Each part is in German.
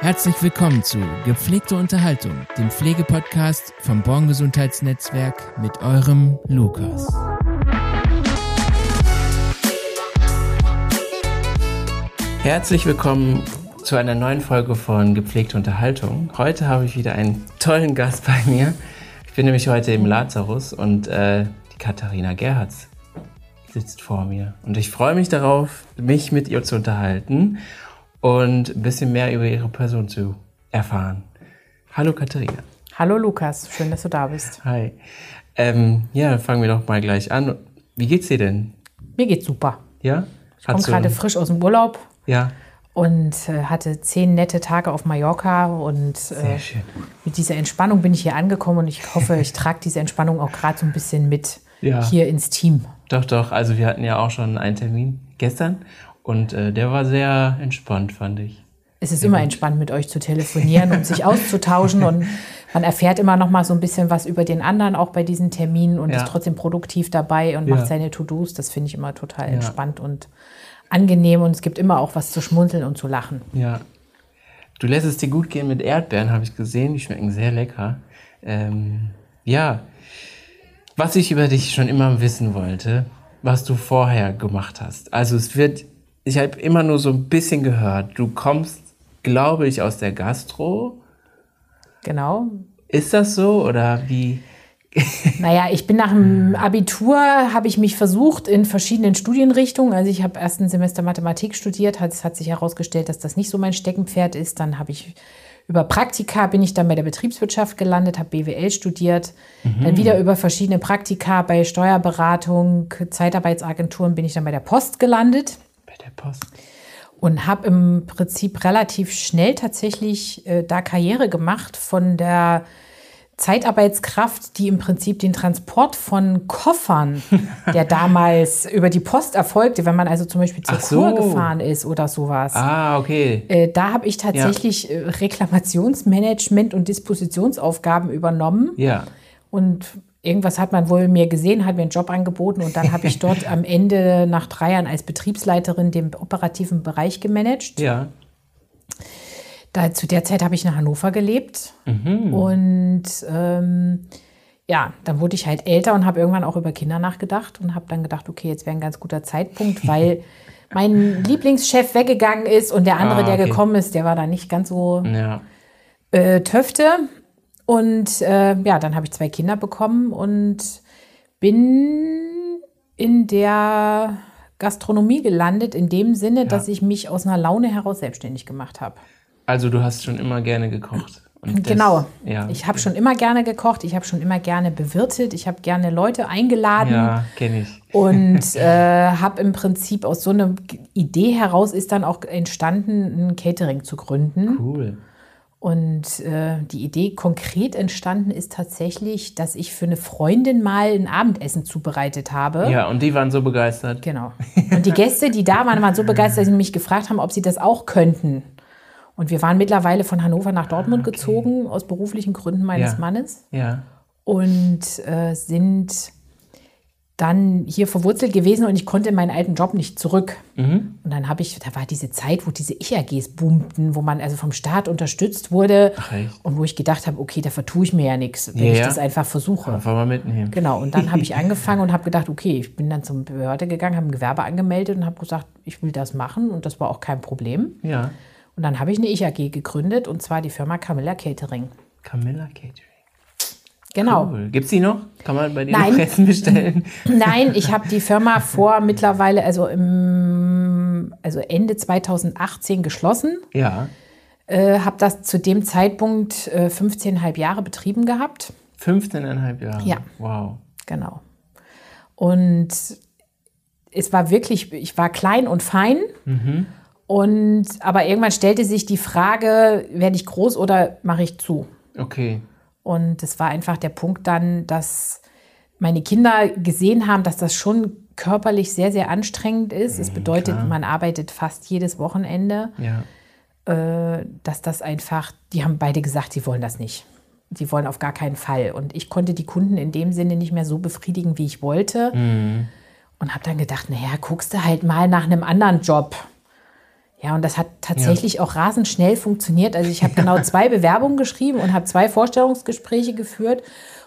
Herzlich willkommen zu Gepflegte Unterhaltung, dem Pflegepodcast vom Born Gesundheitsnetzwerk mit eurem Lukas. Herzlich willkommen zu einer neuen Folge von Gepflegte Unterhaltung. Heute habe ich wieder einen tollen Gast bei mir. Ich bin nämlich heute im Lazarus und äh, die Katharina Gerhards sitzt vor mir. Und ich freue mich darauf, mich mit ihr zu unterhalten und ein bisschen mehr über ihre Person zu erfahren. Hallo Katharina. Hallo Lukas, schön, dass du da bist. Hi. Ähm, ja, fangen wir doch mal gleich an. Wie geht's dir denn? Mir geht's super. Ja? Ich komme gerade frisch aus dem Urlaub. Ja. Und äh, hatte zehn nette Tage auf Mallorca und äh, mit dieser Entspannung bin ich hier angekommen und ich hoffe, ich trage diese Entspannung auch gerade so ein bisschen mit ja. hier ins Team. Doch, doch. Also wir hatten ja auch schon einen Termin gestern und äh, der war sehr entspannt, fand ich. Es ist immer entspannt, mit euch zu telefonieren und sich auszutauschen und man erfährt immer noch mal so ein bisschen was über den anderen, auch bei diesen Terminen und ja. ist trotzdem produktiv dabei und ja. macht seine To-Dos. Das finde ich immer total entspannt und angenehm und es gibt immer auch was zu schmunzeln und zu lachen. Ja. Du lässt es dir gut gehen mit Erdbeeren, habe ich gesehen. Die schmecken sehr lecker. Ähm, ja. Was ich über dich schon immer wissen wollte, was du vorher gemacht hast. Also es wird ich habe immer nur so ein bisschen gehört, du kommst, glaube ich, aus der Gastro. Genau. Ist das so oder wie? naja, ich bin nach dem Abitur, habe ich mich versucht in verschiedenen Studienrichtungen. Also ich habe erst ein Semester Mathematik studiert, es hat sich herausgestellt, dass das nicht so mein Steckenpferd ist. Dann habe ich über Praktika bin ich dann bei der Betriebswirtschaft gelandet, habe BWL studiert. Mhm. Dann wieder über verschiedene Praktika bei Steuerberatung, Zeitarbeitsagenturen bin ich dann bei der Post gelandet der Post. Und habe im Prinzip relativ schnell tatsächlich äh, da Karriere gemacht von der Zeitarbeitskraft, die im Prinzip den Transport von Koffern, der damals über die Post erfolgte, wenn man also zum Beispiel zur so. Kur gefahren ist oder sowas. Ah, okay. Äh, da habe ich tatsächlich ja. Äh, Reklamationsmanagement und Dispositionsaufgaben übernommen. Ja. Und irgendwas hat man wohl mir gesehen, hat mir einen Job angeboten und dann habe ich dort am Ende nach drei Jahren als Betriebsleiterin den operativen Bereich gemanagt. Ja. Da, zu der Zeit habe ich in Hannover gelebt mhm. und ähm, ja, dann wurde ich halt älter und habe irgendwann auch über Kinder nachgedacht und habe dann gedacht, okay, jetzt wäre ein ganz guter Zeitpunkt, weil mein Lieblingschef weggegangen ist und der andere, ah, okay. der gekommen ist, der war da nicht ganz so ja. äh, Töfte. Und äh, ja, dann habe ich zwei Kinder bekommen und bin in der Gastronomie gelandet, in dem Sinne, ja. dass ich mich aus einer Laune heraus selbstständig gemacht habe. Also du hast schon immer gerne gekocht. genau. ja, ich habe schon immer gerne gekocht, ich habe schon immer gerne bewirtet, ich habe gerne Leute eingeladen. Ja, kenne ich. Und äh, habe im Prinzip aus so einer Idee heraus ist dann auch entstanden, ein Catering zu gründen. Cool. Und äh, die Idee konkret entstanden ist tatsächlich, dass ich für eine Freundin mal ein Abendessen zubereitet habe. Ja, und die waren so begeistert. Genau. Und die Gäste, die da waren, waren so begeistert, dass sie mich gefragt haben, ob sie das auch könnten. Und wir waren mittlerweile von Hannover nach Dortmund ah, okay. gezogen, aus beruflichen Gründen meines ja. Mannes. Ja. Und äh, sind dann hier verwurzelt gewesen und ich konnte in meinen alten Job nicht zurück. Mhm. Und dann habe ich, da war diese Zeit, wo diese Ich-AGs boomten, wo man also vom Staat unterstützt wurde Ach, und wo ich gedacht habe, okay, da vertue ich mir ja nichts, wenn ja, ich das einfach versuche. Einfach mal mitnehmen. Genau, und dann habe ich angefangen und habe gedacht, okay, ich bin dann zum Behörde gegangen, habe ein Gewerbe angemeldet und habe gesagt, ich will das machen und das war auch kein Problem. Ja. Und dann habe ich eine Ich-AG gegründet und zwar die Firma Camilla Catering. Camilla Catering. Genau. Cool. Gibt es die noch? Kann man bei dir Nein. noch Essen bestellen? Nein, ich habe die Firma vor mittlerweile, also, im, also Ende 2018 geschlossen. Ja. Äh, habe das zu dem Zeitpunkt äh, 15,5 Jahre betrieben gehabt. 15,5 Jahre? Ja. Wow. Genau. Und es war wirklich, ich war klein und fein. Mhm. Und aber irgendwann stellte sich die Frage, werde ich groß oder mache ich zu? Okay. Und es war einfach der Punkt dann, dass meine Kinder gesehen haben, dass das schon körperlich sehr, sehr anstrengend ist. Es mhm, bedeutet, Klar. man arbeitet fast jedes Wochenende. Ja. Äh, dass das einfach, die haben beide gesagt, sie wollen das nicht. Sie wollen auf gar keinen Fall. Und ich konnte die Kunden in dem Sinne nicht mehr so befriedigen, wie ich wollte. Mhm. Und habe dann gedacht, naja, guckst du halt mal nach einem anderen Job. Ja, und das hat tatsächlich ja. auch rasend schnell funktioniert. Also ich habe genau zwei Bewerbungen geschrieben und habe zwei Vorstellungsgespräche geführt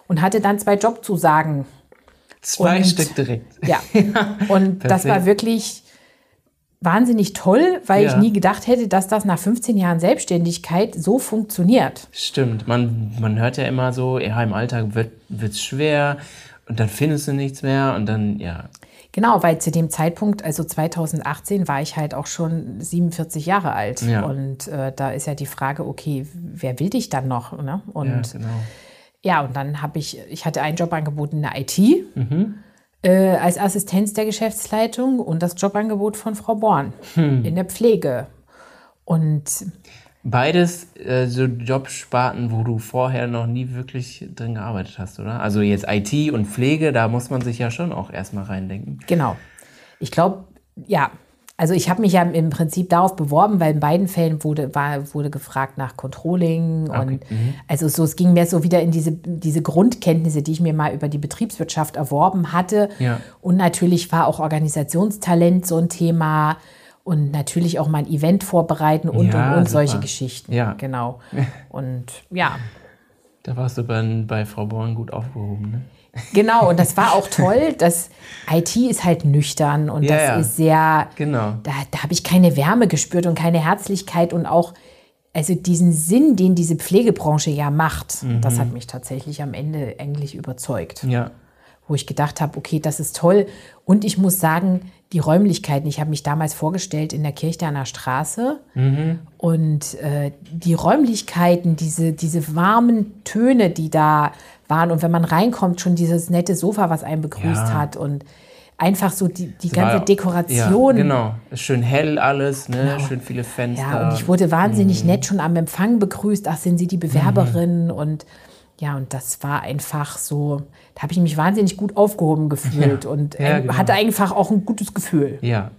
und hatte dann zwei Jobzusagen. Zwei und, Stück direkt. Ja. Und das war wirklich wahnsinnig toll, weil ja. ich nie gedacht hätte, dass das nach 15 Jahren Selbstständigkeit so funktioniert. Stimmt. Man, man hört ja immer so, ja, im Alltag wird es schwer und dann findest du nichts mehr und dann, ja. Genau, weil zu dem Zeitpunkt, also 2018, war ich halt auch schon 47 Jahre alt. Ja. Und äh, da ist ja die Frage, okay, wer will dich dann noch? Ne? Und ja, genau. ja, und dann habe ich, ich hatte ein Jobangebot in der IT. Mhm äh, als Assistenz der Geschäftsleitung und das Jobangebot von Frau Born hm. in der Pflege. Und Beides äh, so Jobsparten, wo du vorher noch nie wirklich drin gearbeitet hast, oder? Also jetzt IT und Pflege, da muss man sich ja schon auch erstmal reindenken. Genau. Ich glaube, ja, also ich habe mich ja im Prinzip darauf beworben, weil in beiden Fällen wurde, war, wurde gefragt nach Controlling okay. und mhm. also so, es ging mir so wieder in diese, diese Grundkenntnisse, die ich mir mal über die Betriebswirtschaft erworben hatte. Ja. Und natürlich war auch Organisationstalent so ein Thema und natürlich auch mal ein Event vorbereiten und ja, und, und solche Geschichten. Ja. Genau. Und ja. Da warst du bei, bei Frau Born gut aufgehoben, ne? Genau, und das war auch toll. Das IT ist halt nüchtern und ja, das ja. ist sehr. Genau. Da, da habe ich keine Wärme gespürt und keine Herzlichkeit und auch, also diesen Sinn, den diese Pflegebranche ja macht, mhm. das hat mich tatsächlich am Ende eigentlich überzeugt. Ja. Wo ich gedacht habe, okay, das ist toll. Und ich muss sagen, die Räumlichkeiten, ich habe mich damals vorgestellt in der Kirche an der Straße mhm. und äh, die Räumlichkeiten, diese, diese warmen Töne, die da waren. Und wenn man reinkommt, schon dieses nette Sofa, was einen begrüßt ja. hat und einfach so die, die ganze war, Dekoration. Ja, genau, schön hell alles, ne? Genau. schön viele Fenster. Ja, und ich wurde wahnsinnig mhm. nett schon am Empfang begrüßt. Ach, sind Sie die Bewerberin? Mhm. Und ja, und das war einfach so, da habe ich mich wahnsinnig gut aufgehoben gefühlt ja. und ja, genau. hatte einfach auch ein gutes Gefühl. Ja,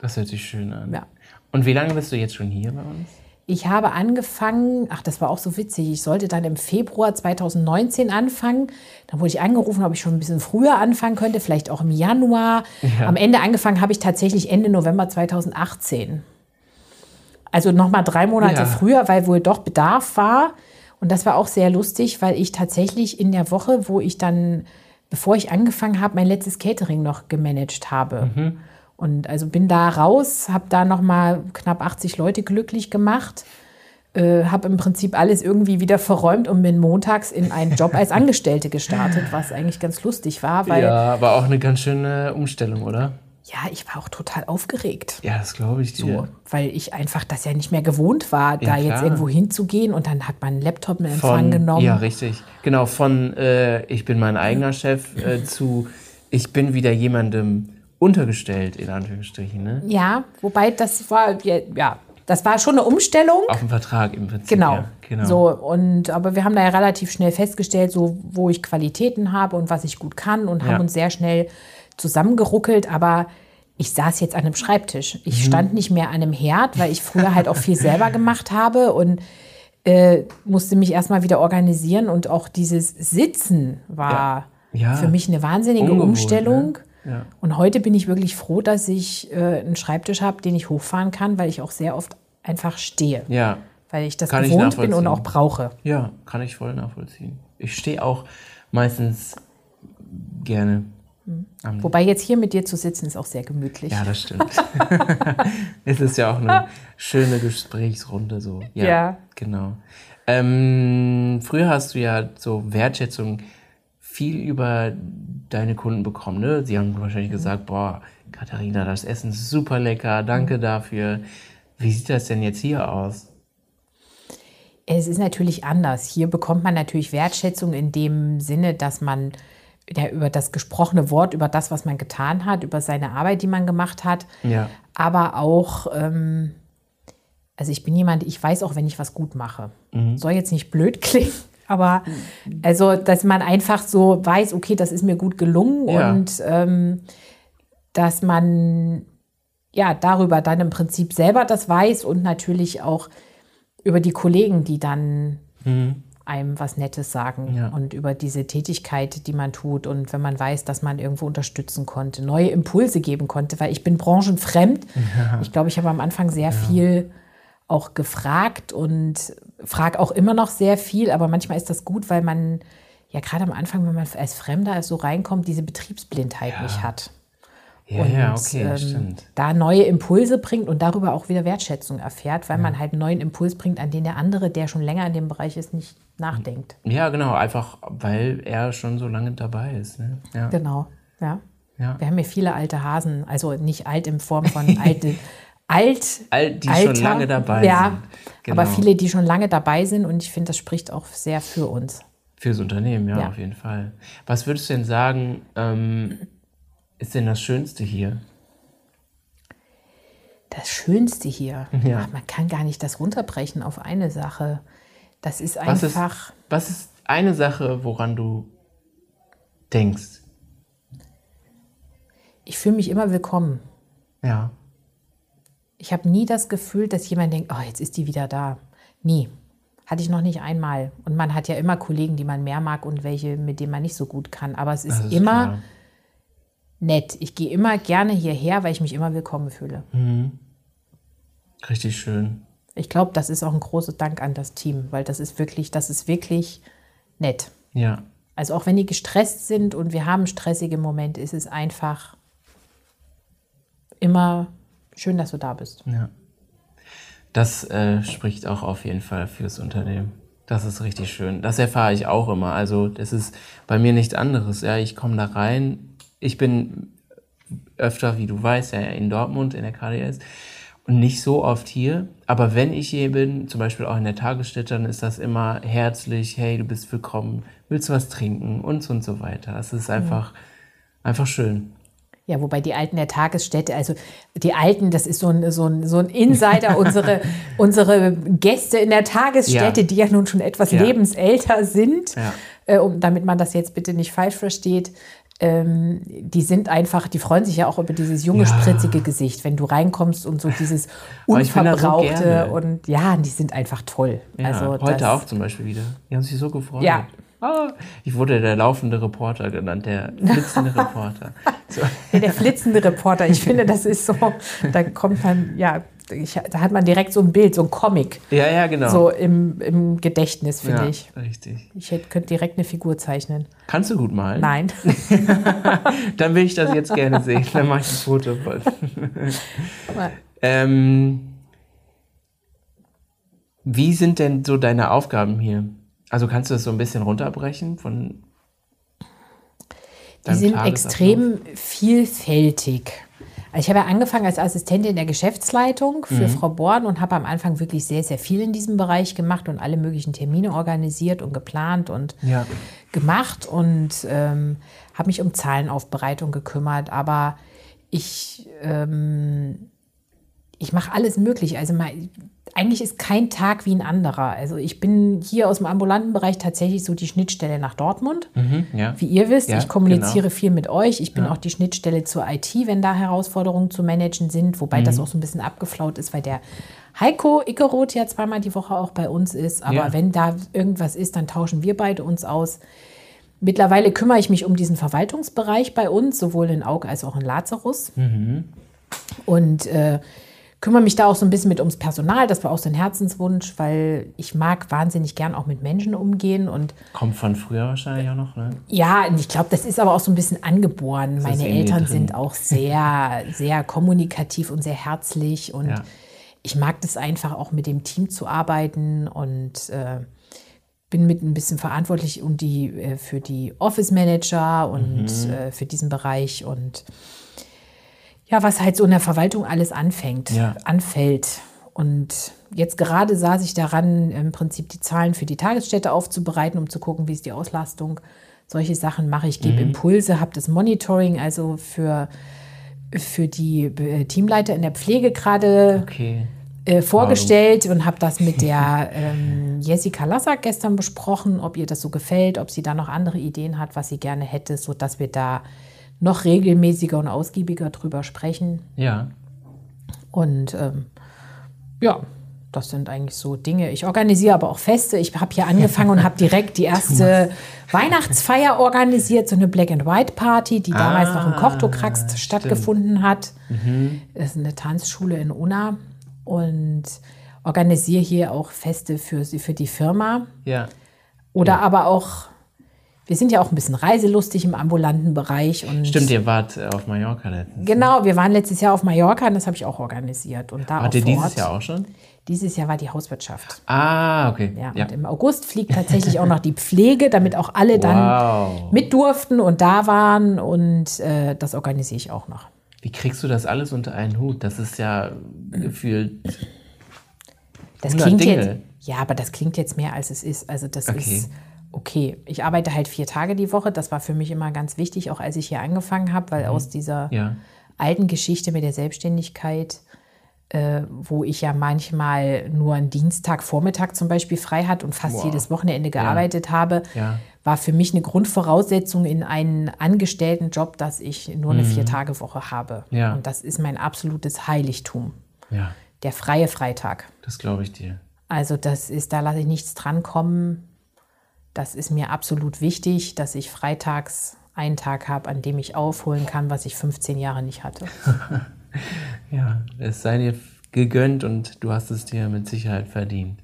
das hört sich schön an. Ja. Und wie lange bist du jetzt schon hier bei uns? Ich habe angefangen, ach, das war auch so witzig, ich sollte dann im Februar 2019 anfangen. Dann wurde ich angerufen, ob ich schon ein bisschen früher anfangen könnte, vielleicht auch im Januar. Ja. Am Ende angefangen habe ich tatsächlich Ende November 2018. Also nochmal drei Monate ja. früher, weil wohl doch Bedarf war. Und das war auch sehr lustig, weil ich tatsächlich in der Woche, wo ich dann, bevor ich angefangen habe, mein letztes Catering noch gemanagt habe. Mhm. Und also bin da raus, habe da noch mal knapp 80 Leute glücklich gemacht, äh, habe im Prinzip alles irgendwie wieder verräumt und bin montags in einen Job als Angestellte gestartet, was eigentlich ganz lustig war. Weil, ja, war auch eine ganz schöne Umstellung, oder? Ja, ich war auch total aufgeregt. Ja, das glaube ich dir. So, weil ich einfach das ja nicht mehr gewohnt war, ja, da klar. jetzt irgendwo hinzugehen und dann hat man Laptop in Empfang von, genommen. Ja, richtig. Genau, von äh, ich bin mein eigener Chef äh, zu ich bin wieder jemandem untergestellt, in Anführungsstrichen. Ne? Ja, wobei das war, ja, das war schon eine Umstellung. Auf dem Vertrag im Prinzip. Genau. Ja, genau. So, und, aber wir haben da ja relativ schnell festgestellt, so, wo ich Qualitäten habe und was ich gut kann und ja. haben uns sehr schnell zusammengeruckelt. Aber ich saß jetzt an einem Schreibtisch. Ich mhm. stand nicht mehr an einem Herd, weil ich früher halt auch viel selber gemacht habe und äh, musste mich erstmal wieder organisieren. Und auch dieses Sitzen war ja. für mich eine wahnsinnige Ungewohnt, Umstellung. Ne? Und heute bin ich wirklich froh, dass ich äh, einen Schreibtisch habe, den ich hochfahren kann, weil ich auch sehr oft einfach stehe. Ja. Weil ich das kann gewohnt ich bin und auch brauche. Ja, kann ich voll nachvollziehen. Ich stehe auch meistens gerne. Mhm. Wobei jetzt hier mit dir zu sitzen ist auch sehr gemütlich. Ja, das stimmt. es ist ja auch eine schöne Gesprächsrunde so. Ja, ja. genau. Ähm, früher hast du ja so Wertschätzung viel über deine Kunden bekommen. Ne? Sie haben wahrscheinlich gesagt, boah, Katharina, das Essen ist super lecker, danke dafür. Wie sieht das denn jetzt hier aus? Es ist natürlich anders. Hier bekommt man natürlich Wertschätzung in dem Sinne, dass man ja, über das gesprochene Wort, über das, was man getan hat, über seine Arbeit, die man gemacht hat, ja. aber auch, ähm, also ich bin jemand, ich weiß auch, wenn ich was gut mache. Mhm. Soll jetzt nicht blöd klingen, aber also, dass man einfach so weiß, okay, das ist mir gut gelungen ja. und ähm, dass man ja darüber dann im Prinzip selber das weiß und natürlich auch über die Kollegen, die dann mhm. Einem was Nettes sagen Ja. und über diese Tätigkeit, die man tut und wenn man weiß, dass man irgendwo unterstützen konnte, neue Impulse geben konnte, weil ich bin branchenfremd. Ich glaube, ich habe am Anfang sehr viel auch gefragt und frage auch immer noch sehr viel, aber manchmal ist das gut, weil man ja gerade am Anfang, wenn man als Fremder so reinkommt, diese Betriebsblindheit Ja. nicht hat. Ja, ja, okay, ähm, stimmt. da neue Impulse bringt und darüber auch wieder Wertschätzung erfährt, weil man halt einen neuen Impuls bringt, an den der andere, der schon länger in dem Bereich ist, nicht nachdenkt. Ja, genau, einfach weil er schon so lange dabei ist. Ne? Ja. Genau, ja. Ja. Wir haben ja viele alte Hasen, also nicht alt in Form von alte, alt, All, die schon lange dabei ja, sind. Genau. aber viele, die schon lange dabei sind und ich finde, das spricht auch sehr für uns. Fürs Unternehmen, ja, Ja. auf jeden Fall. Was würdest du denn sagen, ähm, ist denn das Schönste hier? Das Schönste hier, Ja. ach, man kann gar nicht das runterbrechen auf eine Sache. Das ist Was ist, einfach, was ist eine Sache, woran du denkst? ich fühle mich immer willkommen. Ja. Ich habe nie das Gefühl, dass jemand denkt, oh, jetzt ist die wieder da. Nie. Hatte ich noch nicht einmal. Und man hat ja immer Kollegen, die man mehr mag und welche, mit denen man nicht so gut kann. Aber es ist, ist immer klar. Nett. Ich gehe immer gerne hierher, weil ich mich immer willkommen fühle. Richtig schön. Ich glaube, das ist auch ein großer Dank an das Team, weil das ist wirklich, das ist wirklich nett. Ja. Also auch wenn die gestresst sind und wir haben stressige Momente, ist es einfach immer schön, dass du da bist. Ja. Das äh, spricht auch auf jeden Fall fürs Unternehmen. Das ist richtig schön. Das erfahre ich auch immer. Also das ist bei mir nichts anderes. Ja, ich komme da rein. Ich bin öfter, wie du weißt, ja in Dortmund in der KDS und nicht so oft hier. Aber wenn ich hier bin, zum Beispiel auch in der Tagesstätte, dann ist das immer herzlich. Hey, du bist willkommen. Willst du was trinken und so und so weiter. Das ist einfach einfach schön. Ja, wobei die Alten der Tagesstätte, also die Alten, das ist so ein, so ein, so ein Insider, unsere, unsere Gäste in der Tagesstätte, Ja. die ja nun schon etwas Ja. lebensälter sind, Ja. äh, um, damit man das jetzt bitte nicht falsch versteht. Ähm, die sind einfach, die freuen sich ja auch über dieses junge, Ja. spritzige Gesicht, wenn du reinkommst und so dieses so unverbrauchte gerne. und ja, die sind einfach toll. Ja, also heute das, auch zum Beispiel wieder. Die haben sich so gefreut. Ja. Ah, ich wurde der laufende Reporter genannt, der flitzende Reporter. So. Ja, der flitzende Reporter, ich finde, das ist so, da kommt man, ja, ich, da hat man direkt so ein Bild, so ein Comic, Ja, ja, genau. so im, im Gedächtnis, finde ja, ich. Richtig. Ich hätte, könnte direkt eine Figur zeichnen. Kannst du gut malen? Nein. Dann will ich das jetzt gerne sehen. Dann mache ich ein Foto von. ähm, wie sind denn so deine Aufgaben hier? Also kannst du das so ein bisschen runterbrechen von Die sind extrem vielfältig. Also ich habe ja angefangen als Assistentin der Geschäftsleitung Mhm. für Frau Born und habe am Anfang wirklich sehr, sehr viel in diesem Bereich gemacht und alle möglichen Termine organisiert und geplant und Ja. gemacht und ähm, habe mich um Zahlenaufbereitung gekümmert. Aber ich, ähm, ich mache alles möglich. Also mal, eigentlich ist kein Tag wie ein anderer. Also ich bin hier aus dem ambulanten Bereich tatsächlich so die Schnittstelle nach Dortmund. Mhm, ja. Wie ihr wisst, Ja, ich kommuniziere genau. viel mit euch. Ich bin auch die Schnittstelle zur IT, wenn da Herausforderungen zu managen sind, wobei Mhm. das auch so ein bisschen abgeflaut ist, weil der Heiko Ickeroth ja zweimal die Woche auch bei uns ist. Aber Ja. wenn da irgendwas ist, dann tauschen wir beide uns aus. Mittlerweile kümmere ich mich um diesen Verwaltungsbereich bei uns, sowohl in Aug als auch in Lazarus. Mhm. Und äh, kümmere mich da auch so ein bisschen mit ums Personal. Das war auch so ein Herzenswunsch, weil ich mag wahnsinnig gern auch mit Menschen umgehen und Kommt von früher wahrscheinlich auch noch, ne? ja, und ich glaube, das ist aber auch so ein bisschen angeboren. ist Meine in dir Eltern drin. sind auch sehr, sehr kommunikativ und sehr herzlich und Ja. ich mag das einfach auch mit dem Team zu arbeiten und äh, bin mit ein bisschen verantwortlich um die, äh, für die Office Manager und Mhm. äh, für diesen Bereich und ja, was halt so in der Verwaltung alles anfängt, Ja. anfällt. Und jetzt gerade saß ich daran, im Prinzip die Zahlen für die Tagesstätte aufzubereiten, um zu gucken, wie ist die Auslastung. Solche Sachen mache ich, Mhm. gebe Impulse, habe das Monitoring, also für, für die äh, Teamleiter in der Pflege gerade Okay. äh, vorgestellt und habe das mit der ähm, Jessica Lassack gestern besprochen, ob ihr das so gefällt, ob sie da noch andere Ideen hat, was sie gerne hätte, sodass wir da noch regelmäßiger und ausgiebiger drüber sprechen. Ja. Und ähm, ja, das sind eigentlich so Dinge. Ich organisiere aber auch Feste. Ich habe hier angefangen und habe direkt die erste Weihnachtsfeier organisiert, so eine Black and White Party, die damals noch im Ah, Kochtokrax stattgefunden hat. Das ist eine Tanzschule in Unna und organisiere hier auch Feste für, sie- für die Firma. Ja. Oder aber auch, wir sind ja auch ein bisschen reiselustig im ambulanten Bereich. Und Stimmt, ihr wart äh, auf Mallorca letztens. Genau, wir waren letztes Jahr auf Mallorca und das habe ich auch organisiert. Und da Wart auch ihr dieses Ort. Jahr auch schon? Dieses Jahr war die Hauswirtschaft. Ah, okay. Ja, Ja. Und im August fliegt tatsächlich auch noch die Pflege, damit auch alle dann Wow. mit durften und da waren. Und äh, das organisiere ich auch noch. Wie kriegst du das alles unter einen Hut? Das ist ja gefühlt. Das 100 klingt Dinge. jetzt, ja, aber das klingt jetzt mehr als es ist. Also das Okay. ist okay. Ich arbeite halt vier Tage die Woche. Das war für mich immer ganz wichtig, auch als ich hier angefangen habe, weil aus dieser Mhm. Ja. alten Geschichte mit der Selbstständigkeit, äh, wo ich ja manchmal nur einen Dienstag, Vormittag zum Beispiel frei hatte und fast Wow. jedes Wochenende gearbeitet habe, Ja. war für mich eine Grundvoraussetzung in einen angestellten Job, dass ich nur eine Mhm. Vier-Tage-Woche habe. Ja. Und das ist mein absolutes Heiligtum, Ja, der freie Freitag. das glaube ich dir. Also das ist, da lasse ich nichts drankommen. Das ist mir absolut wichtig, dass ich freitags einen Tag habe, an dem ich aufholen kann, was ich 15 Jahre nicht hatte. Ja, es sei dir gegönnt und du hast es dir mit Sicherheit verdient.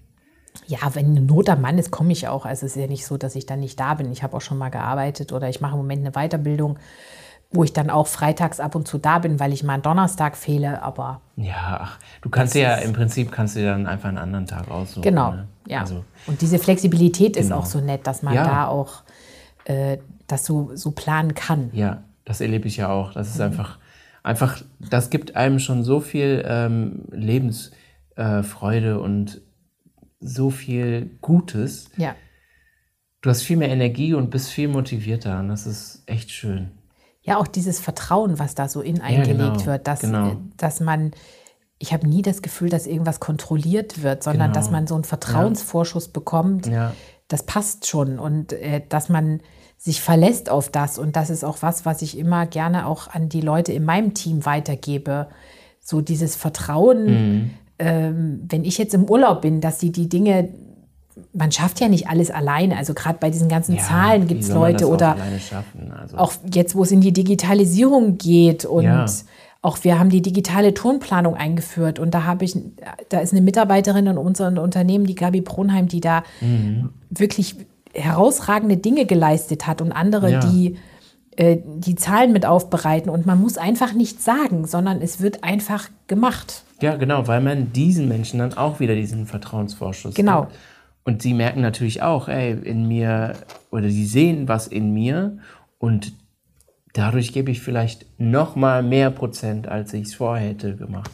Ja, wenn eine Not am Mann ist, komme ich auch. Also es ist ja nicht so, dass ich dann nicht da bin. Ich habe auch schon mal gearbeitet oder ich mache im Moment eine Weiterbildung, wo ich dann auch freitags ab und zu da bin, weil ich mal einen Donnerstag fehle. Aber Ja, ach, du kannst ja im Prinzip kannst du dann einfach einen anderen Tag aussuchen. genau, ne? ja. Also, und diese Flexibilität ist Genau. auch so nett, dass man Ja. da auch äh, das so, so planen kann. ja, das erlebe ich ja auch. Das ist einfach, einfach, das gibt einem schon so viel ähm, Lebensfreude äh, und so viel Gutes. Ja. Du hast viel mehr Energie und bist viel motivierter und das ist echt schön. Ja, auch dieses Vertrauen, was da so in eingelegt genau, wird, dass, genau. äh, dass man, ich habe nie das Gefühl, dass irgendwas kontrolliert wird, sondern Genau. dass man so einen Vertrauensvorschuss bekommt. Ja. Das passt schon und äh, dass man sich verlässt auf das. Und das ist auch was, was ich immer gerne auch an die Leute in meinem Team weitergebe. So dieses Vertrauen, Mhm. ähm, wenn ich jetzt im Urlaub bin, dass sie die Dinge, man schafft ja nicht alles alleine. Also gerade bei diesen ganzen Ja, Zahlen gibt es Leute auch oder? Also, auch jetzt, wo es in die Digitalisierung geht und Ja. auch wir haben die digitale Turnplanung eingeführt und da habe ich, da ist eine Mitarbeiterin in unserem Unternehmen, die Gabi Bronheim, die da Mhm. wirklich herausragende Dinge geleistet hat und andere, Ja. die äh, die Zahlen mit aufbereiten und man muss einfach nichts sagen, sondern es wird einfach gemacht. Ja, genau, weil man diesen Menschen dann auch wieder diesen Vertrauensvorschuss Genau. gibt. Und sie merken natürlich auch, ey, in mir, oder sie sehen was in mir und dadurch gebe ich vielleicht noch mal mehr Prozent, als ich es vorher hätte gemacht.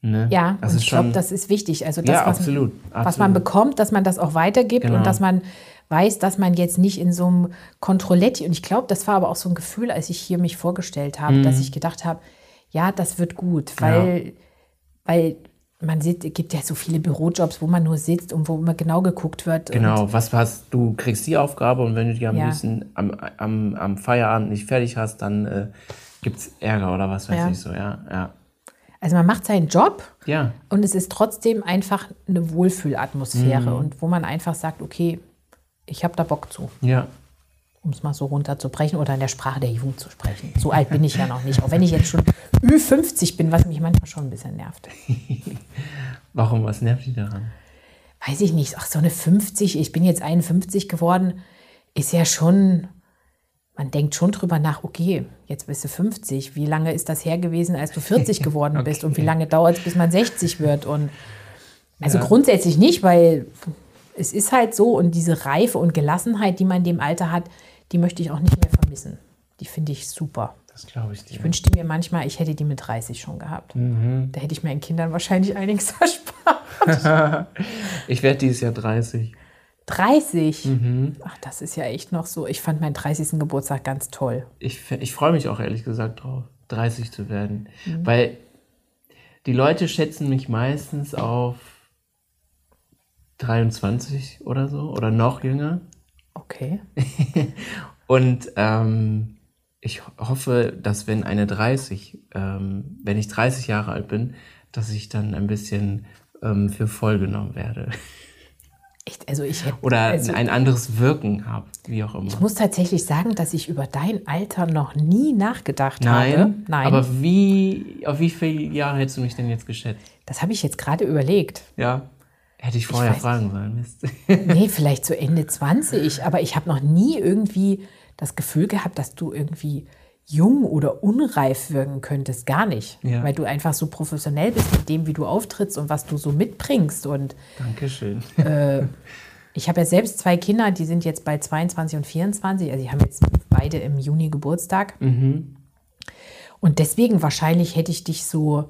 Ne? Ja, ist ich glaube, das ist wichtig. Also das, Ja, was, absolut, was absolut. man bekommt, dass man das auch weitergibt Genau. und dass man weiß, dass man jetzt nicht in so einem Kontrolletti, und ich glaube, das war aber auch so ein Gefühl, als ich hier mich vorgestellt habe, Mhm. dass ich gedacht habe, ja, das wird gut, weil, weil man sieht, es gibt ja so viele Bürojobs, wo man nur sitzt und wo immer genau geguckt wird. Genau, was hast du kriegst die Aufgabe und wenn du die am Ja. liebsten am, am, am Feierabend nicht fertig hast, dann äh, gibt es Ärger oder was weiß Ja. ich so, ja. Ja. Also man macht seinen Job ja. und es ist trotzdem einfach eine Wohlfühlatmosphäre Mhm. und wo man einfach sagt, okay, ich habe da Bock zu. Ja. Um es mal so runterzubrechen oder in der Sprache der Jugend zu sprechen. So alt bin ich ja noch nicht, auch wenn ich jetzt schon Ü50 bin, was mich manchmal schon ein bisschen nervt. Warum, was nervt dich daran? Weiß ich nicht, ach so eine 50, ich bin jetzt 51 geworden, ist ja schon, man denkt schon drüber nach, okay, jetzt bist du 50, wie lange ist das her gewesen, als du 40 geworden bist und wie lange dauert es, bis man 60 wird und also Ja. grundsätzlich nicht, weil es ist halt so und diese Reife und Gelassenheit, die man in dem Alter hat, die möchte ich auch nicht mehr vermissen. Die finde ich super. Das glaube ich dir. Ich wünschte mir manchmal, ich hätte die mit 30 schon gehabt. Mhm. Da hätte ich meinen Kindern wahrscheinlich einiges erspart. Ich werde dieses Jahr 30. 30? Mhm. Ach, das ist ja echt noch so. Ich fand meinen 30. Geburtstag ganz toll. Ich, ich freue mich auch ehrlich gesagt drauf, 30 zu werden. Mhm. Weil die Leute schätzen mich meistens auf 23 oder so oder noch jünger. Okay. Und ähm, ich ho- hoffe, dass wenn eine 30, ähm, wenn ich 30 Jahre alt bin, dass ich dann ein bisschen ähm, für voll genommen werde. Echt, also ich hätte, Oder also ein anderes Wirken habe, wie auch immer. ich muss tatsächlich sagen, dass ich über dein Alter noch nie nachgedacht Nein, habe. Nein, aber wie, auf wie viele Jahre hättest du mich denn jetzt geschätzt? das habe ich jetzt gerade überlegt. Ja. Hätte ich vorher weiß fragen sollen. Mist. Nee, vielleicht so Ende 20, aber ich habe noch nie irgendwie das Gefühl gehabt, dass du irgendwie jung oder unreif wirken könntest. Gar nicht. Ja. Weil du einfach so professionell bist mit dem, wie du auftrittst und was du so mitbringst. Und Dankeschön. ich habe ja selbst zwei Kinder, die sind jetzt bei 22 und 24. Also die haben jetzt beide im Juni Geburtstag. Und deswegen wahrscheinlich hätte ich dich so,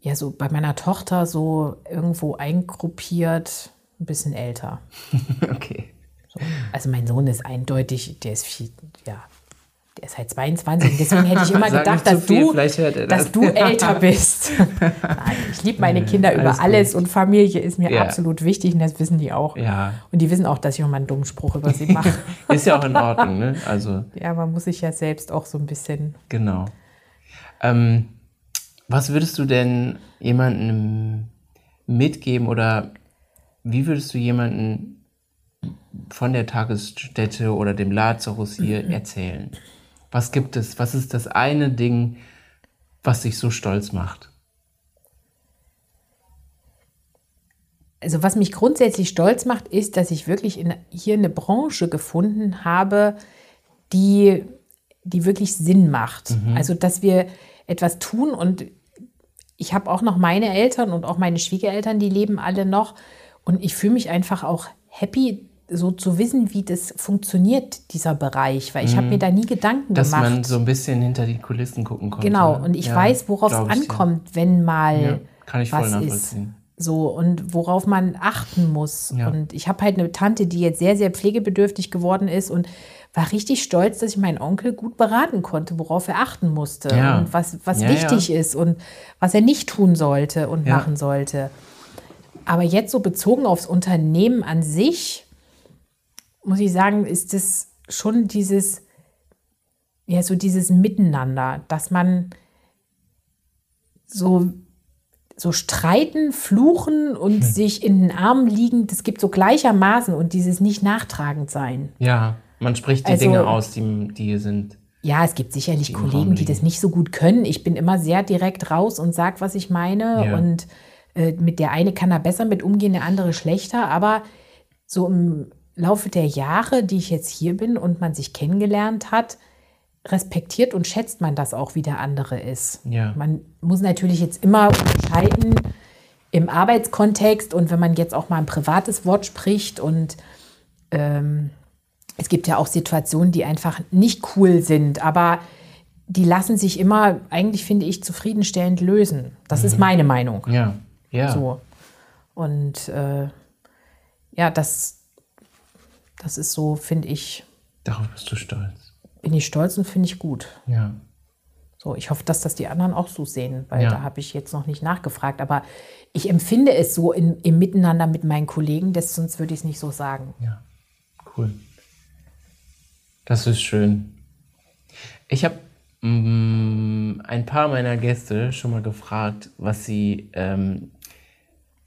ja, so bei meiner Tochter so irgendwo eingruppiert, ein bisschen älter. Okay. Also mein Sohn ist eindeutig, der ist viel, ja, der ist halt 22. Und deswegen hätte ich immer gedacht, dass du, das. dass du älter bist. Nein, ich liebe meine Kinder über alles alles und Familie ist mir Ja. absolut wichtig und das wissen die auch. Ja. Und die wissen auch, dass ich auch mal einen dummen Spruch über sie mache. Ist ja auch in Ordnung, ne? Also, ja, man muss sich ja selbst auch so ein bisschen. genau. Ähm, was würdest du denn jemandem mitgeben oder wie würdest du jemanden von der Tagesstätte oder dem Lazarus hier erzählen? Was gibt es? Was ist das eine Ding, was dich so stolz macht? Also was mich grundsätzlich stolz macht, ist, dass ich wirklich in, hier eine Branche gefunden habe, die, die wirklich Sinn macht. Also dass wir etwas tun und ich habe auch noch meine Eltern und auch meine Schwiegereltern, die leben alle noch. Und ich fühle mich einfach auch happy, so zu wissen, wie das funktioniert, dieser Bereich. Weil ich habe mir da nie Gedanken Dass gemacht. man so ein bisschen hinter die Kulissen gucken konnte. Genau, und ich Ja, weiß, worauf es ankommt, wenn mal Ja, kann ich voll was ist. nachvollziehen. So, und worauf man achten muss. Ja. Und ich habe halt eine Tante, die jetzt sehr, sehr pflegebedürftig geworden ist und war richtig stolz, dass ich meinen Onkel gut beraten konnte, worauf er achten musste Ja. und was, was Ja, wichtig ist und was er nicht tun sollte und Ja. machen sollte. Aber jetzt so bezogen aufs Unternehmen an sich, muss ich sagen, ist es schon dieses, ja, so dieses Miteinander, dass man so, so streiten, fluchen und sich in den Armen liegen, das gibt so gleichermaßen und dieses nicht nachtragend sein. Ja, man spricht die Also- Dinge aus, die, die sind. Ja, es gibt sicherlich Raum Kollegen, die das nicht so gut können. Ich bin immer sehr direkt raus und sag, was ich meine. Ja. Und äh, mit der eine kann er besser mit umgehen, der andere schlechter. Aber so im Laufe der Jahre, die ich jetzt hier bin und man sich kennengelernt hat, respektiert und schätzt man das auch, wie der andere ist. Ja. Man muss natürlich jetzt immer unterscheiden im Arbeitskontext und wenn man jetzt auch mal ein privates Wort spricht und ähm, es gibt ja auch Situationen, die einfach nicht cool sind, aber die lassen sich immer, eigentlich finde ich, zufriedenstellend lösen. Das ist meine Meinung. Ja, ja. So. Und äh, ja, das, das ist so, finde ich, Darauf bist du stolz. bin ich stolz und finde ich gut. Ja. So, ich hoffe, dass das die anderen auch so sehen, weil Ja. da habe ich jetzt noch nicht nachgefragt. Aber ich empfinde es so in, im Miteinander mit meinen Kollegen, das, sonst würde ich es nicht so sagen. Ja, cool. Das ist schön. Ich habe mm, ein paar meiner Gäste schon mal gefragt, was sie, ähm,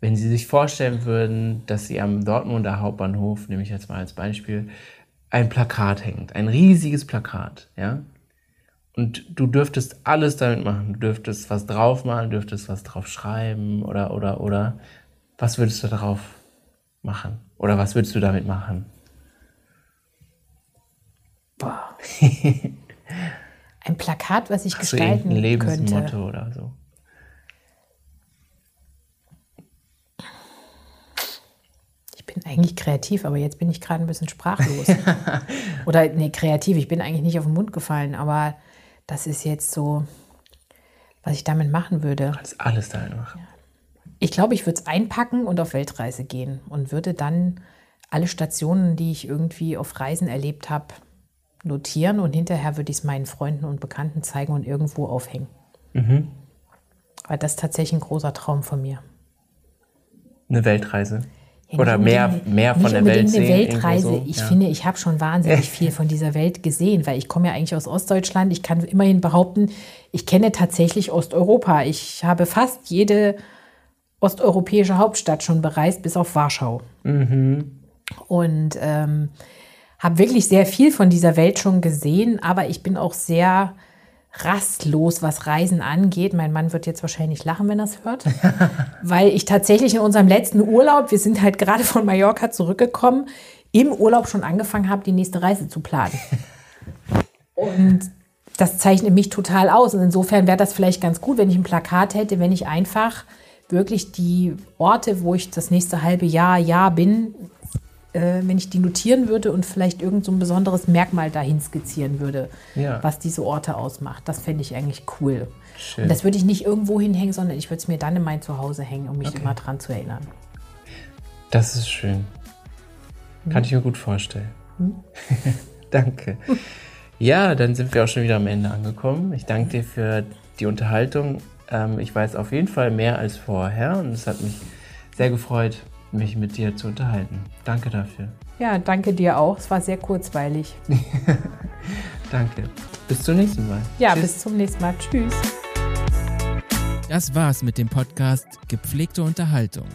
wenn sie sich vorstellen würden, dass sie am Dortmunder Hauptbahnhof, nehme ich jetzt mal als Beispiel, ein Plakat hängt, ein riesiges Plakat, ja. Und du dürftest alles damit machen. Du dürftest was draufmalen, dürftest was drauf schreiben oder, oder, oder. Was würdest du darauf machen? Oder was würdest du damit machen? Ein Plakat, was ich Hast du gestalten könnte. Lebensmotto oder so? Ich bin eigentlich kreativ, aber jetzt bin ich gerade ein bisschen sprachlos. Oder nee, kreativ, ich bin eigentlich nicht auf den Mund gefallen, aber das ist jetzt so, was ich damit machen würde. Kannst alles damit machen. Ich glaube, ich würde es einpacken und auf Weltreise gehen und würde dann alle Stationen, die ich irgendwie auf Reisen erlebt habe, notieren und hinterher würde ich es meinen Freunden und Bekannten zeigen und irgendwo aufhängen. Weil das ist tatsächlich ein großer Traum von mir. Eine Weltreise. Ja, Oder mehr, mehr von der Welt sehen. eine Weltreise. So. Ich ja. finde, ich habe schon wahnsinnig viel von dieser Welt gesehen, weil ich komme ja eigentlich aus Ostdeutschland. Ich kann immerhin behaupten, ich kenne tatsächlich Osteuropa. Ich habe fast jede osteuropäische Hauptstadt schon bereist, bis auf Warschau. Und ähm, habe wirklich sehr viel von dieser Welt schon gesehen, aber ich bin auch sehr rastlos, was Reisen angeht. Mein Mann wird jetzt wahrscheinlich lachen, wenn er es hört, weil ich tatsächlich in unserem letzten Urlaub, wir sind halt gerade von Mallorca zurückgekommen, im Urlaub schon angefangen habe, die nächste Reise zu planen. Und das zeichnet mich total aus. Und insofern wäre das vielleicht ganz gut, wenn ich ein Plakat hätte, wenn ich einfach wirklich die Orte, wo ich das nächste halbe Jahr, Jahr bin, äh, wenn ich die notieren würde und vielleicht irgend so ein besonderes Merkmal dahin skizzieren würde, Ja. was diese Orte ausmacht. Das fände ich eigentlich cool. Schön. Und das würde ich nicht irgendwo hinhängen, sondern ich würde es mir dann in mein Zuhause hängen, um mich immer dran zu erinnern. Das ist schön. Kann ich mir gut vorstellen. danke. Ja, dann sind wir auch schon wieder am Ende angekommen. Ich danke dir für die Unterhaltung. Ähm, ich weiß auf jeden Fall mehr als vorher und es hat mich sehr gefreut, mich mit dir zu unterhalten. Danke dafür. Ja, danke dir auch. Es war sehr kurzweilig. Danke. Bis zum nächsten Mal. Ja, Tschüss. bis zum nächsten Mal. Tschüss. Das war's mit dem Podcast Gepflegte Unterhaltung.